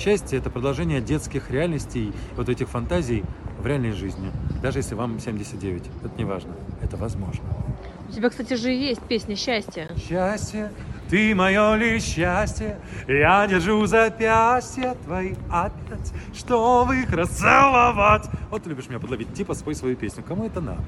Счастье – это продолжение детских реальностей, вот этих фантазий в реальной жизни. Даже если вам 79. Это не важно. Это возможно. У тебя, кстати, же есть песня «Счастье». Счастье, ты мое ли счастье, я держу запястья твои опять, чтобы их расцеловать. Вот ты любишь меня подловить, типа спой свою песню. Кому это надо?